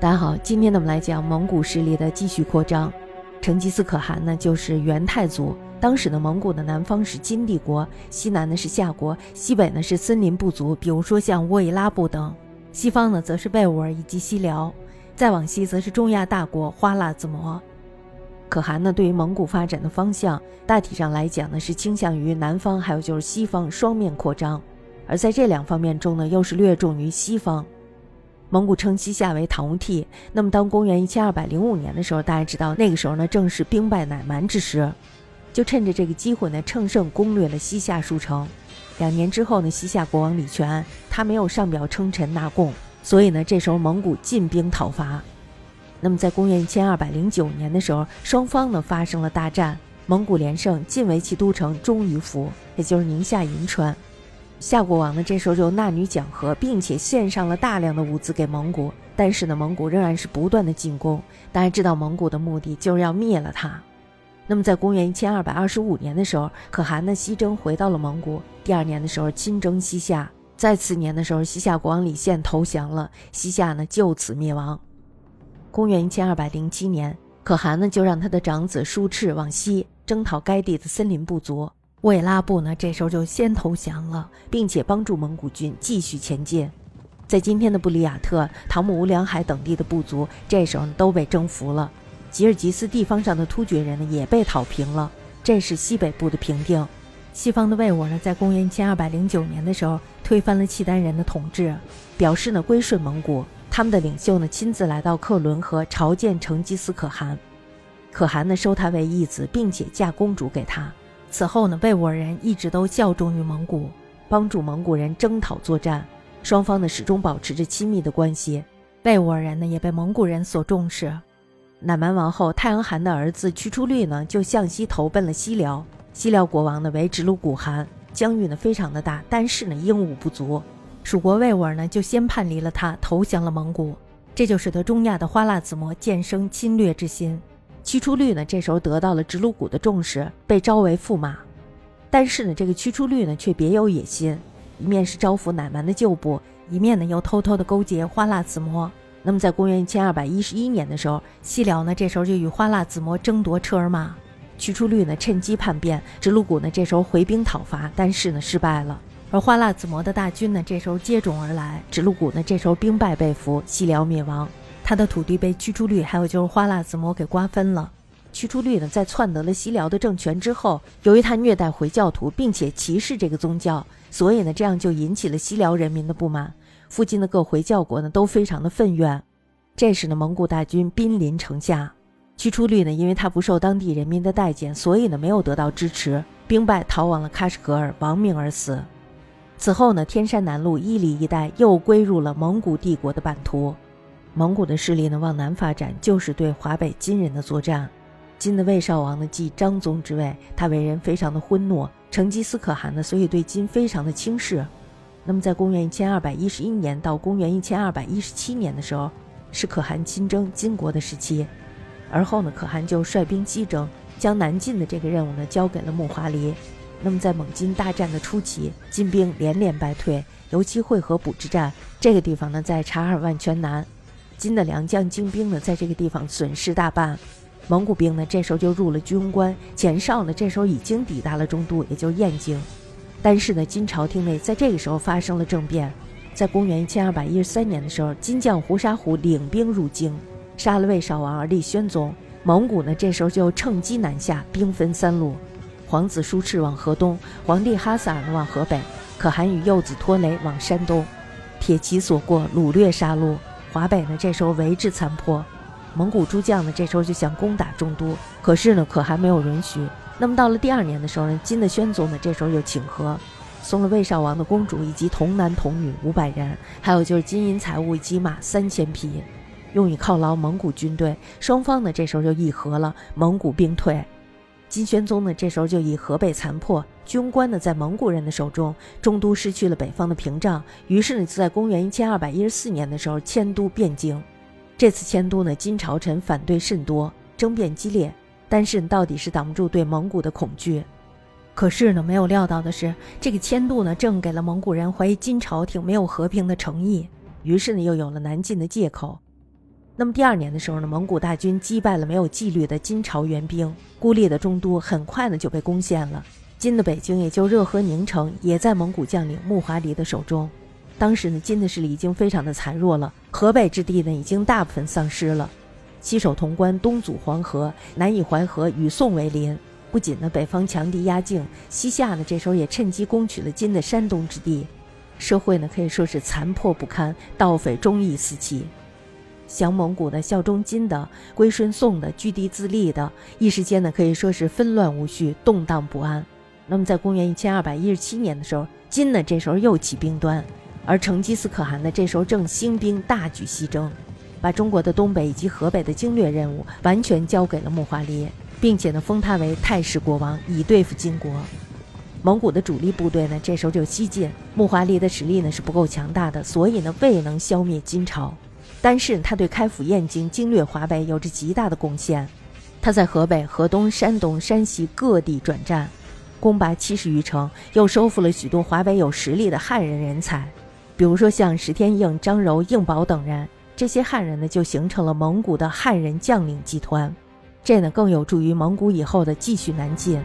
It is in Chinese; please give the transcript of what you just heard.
大家好，今天呢我们来讲蒙古势力的继续扩张。成吉思可汗呢就是元太祖，当时的蒙古的南方是金帝国，西南呢是夏国，西北呢是森林部族，比如说像沃伊拉部等；西方呢则是贝乌尔以及西辽，再往西则是中亚大国花剌子模。可汗呢对于蒙古发展的方向，大体上来讲呢是倾向于南方，还有就是西方双面扩张，而在这两方面中呢又是略重于西方。蒙古称西夏为唐乌替。那么，当公元一千二百零五年的时候，大家知道那个时候呢，正是兵败乃蛮之时，就趁着这个机会呢，乘胜攻略了西夏数城。两年之后呢，西夏国王李全他没有上表称臣纳贡，所以呢，这时候蒙古进兵讨伐。那么，在公元一千二百零九年的时候，双方呢发生了大战，蒙古连胜，进为其都城终于服，也就是宁夏银川。夏国王呢，这时候就纳女讲和，并且献上了大量的物资给蒙古。但是呢，蒙古仍然是不断的进攻。大家知道，蒙古的目的就是要灭了他。那么，在公元一千二百二十五年的时候，可汗呢西征回到了蒙古。第二年的时候，亲征西夏。在次年的时候，西夏国王李宪投降了，西夏呢就此灭亡。公元一千二百零七年，可汗呢就让他的长子舒赤往西征讨该地的森林部族。卫拉布呢，这时候就先投降了，并且帮助蒙古军继续前进。在今天的布里亚特、唐姆乌梁海等地的部族，这时候都被征服了。吉尔吉斯地方上的突厥人呢，也被讨平了。这是西北部的平定。西方的魏倭呢，在公元前二百零九年的时候，推翻了契丹人的统治，表示呢归顺蒙古。他们的领袖呢，亲自来到克伦河朝见成吉思可汗。可汗呢，收他为义子，并且嫁公主给他。此后呢，魏倭人一直都效忠于蒙古，帮助蒙古人征讨作战，双方呢始终保持着亲密的关系。魏倭人呢也被蒙古人所重视。乃蛮王后太阳汗的儿子屈出律呢就向西投奔了西辽，西辽国王呢为直鲁古汗，疆域呢非常的大，但是呢英武不足，蜀国魏倭呢就先叛离了他，投降了蒙古，这就使得中亚的花剌子模渐生侵略之心。屈出律呢，这时候得到了直鲁古的重视，被招为驸马。但是呢，这个屈出律呢，却别有野心，一面是招抚乃蛮的旧部，一面呢又偷偷的勾结花剌子模。那么，在公元一千二百一十一年的时候，西辽呢，这时候就与花剌子模争夺车尔马。屈出律呢，趁机叛变，直鲁古呢，这时候回兵讨伐，但是呢，失败了。而花剌子模的大军呢，这时候接踵而来，直鲁古呢，这时候兵败被俘，西辽灭亡。他的土地被屈出律还有就是花剌子模给瓜分了。屈出律呢，在篡得了西辽的政权之后，由于他虐待回教徒，并且歧视这个宗教，所以呢，这样就引起了西辽人民的不满。附近的各回教国呢，都非常的愤怨。这时呢，蒙古大军兵临城下，屈出律呢，因为他不受当地人民的待见，所以呢，没有得到支持，兵败逃往了喀什噶尔，亡命而死。此后呢，天山南路伊犁一带又归入了蒙古帝国的版图。蒙古的势力呢往南发展，就是对华北金人的作战。金的魏少王呢继张宗之位，他为人非常的昏懦。成吉思可汗呢，所以对金非常的轻视。那么在公元一千二百一十一年到公元一千二百一十七年的时候，是可汗亲征金国的时期。而后呢，可汗就率兵西征，将南进的这个任务呢交给了木华黎。那么在蒙金大战的初期，金兵连连败退，尤其会合补之战这个地方呢，在察尔万全南。金的良将精兵呢，在这个地方损失大半。蒙古兵呢，这时候就入了居庸关。钱绍呢，这时候已经抵达了中都，也就是燕京。但是呢，金朝廷内在这个时候发生了政变。在公元一千二百一十三年的时候，金将胡沙虎领兵入京，杀了魏少王而立宣宗。蒙古呢，这时候就趁机南下，兵分三路：皇子舒赤往河东，皇帝哈萨尔往河北，可汗与幼子拖雷往山东。铁骑所过，掳掠杀戮。华北呢，这时候为之残破，蒙古诸将呢，这时候就想攻打中都，可是呢，可还没有允许。那么到了第二年的时候呢，金的宣宗呢，这时候又请和，送了魏少王的公主以及童男童女五百人，还有就是金银财物以及马三千匹，用以犒劳蒙古军队。双方呢，这时候就议和了，蒙古兵退。金宣宗呢，这时候就以河北残破，军官呢在蒙古人的手中，中都失去了北方的屏障，于是呢就在公元一千二百一十四年的时候迁都汴京。这次迁都呢，金朝臣反对甚多，争辩激烈，但是到底是挡不住对蒙古的恐惧。可是呢，没有料到的是，这个迁都呢，正给了蒙古人怀疑金朝廷没有和平的诚意，于是呢又有了南进的借口。那么第二年的时候呢，蒙古大军击败了没有纪律的金朝援兵，孤立的中都很快呢就被攻陷了。金的北京，也就热河宁城，也在蒙古将领木华黎的手中。当时呢，金的势力已经非常的残弱了，河北之地呢已经大部分丧失了。西守潼关，东阻黄河，南以淮河与宋为邻。不仅呢北方强敌压境，西夏呢这时候也趁机攻取了金的山东之地。社会呢可以说是残破不堪，盗匪忠义四起。降蒙古的、效忠金的、归顺宋的、据地自立的，一时间呢可以说是纷乱无序，动荡不安。那么，在公元一千二百一十七年的时候，金呢这时候又起兵端，而成吉思可汗呢这时候正兴兵大举西征，把中国的东北以及河北的经略任务完全交给了木华黎，并且呢封他为太师国王，以对付金国。蒙古的主力部队呢这时候就西进，木华黎的实力呢是不够强大的，所以呢未能消灭金朝，但是他对开府燕京、经略华北有着极大的贡献。他在河北、河东、山东、山西各地转战。攻拔七十余城，又收复了许多华北有实力的汉人人才，比如说像石天应、张柔、应宝等人。这些汉人呢，就形成了蒙古的汉人将领集团，这呢更有助于蒙古以后的继续南进。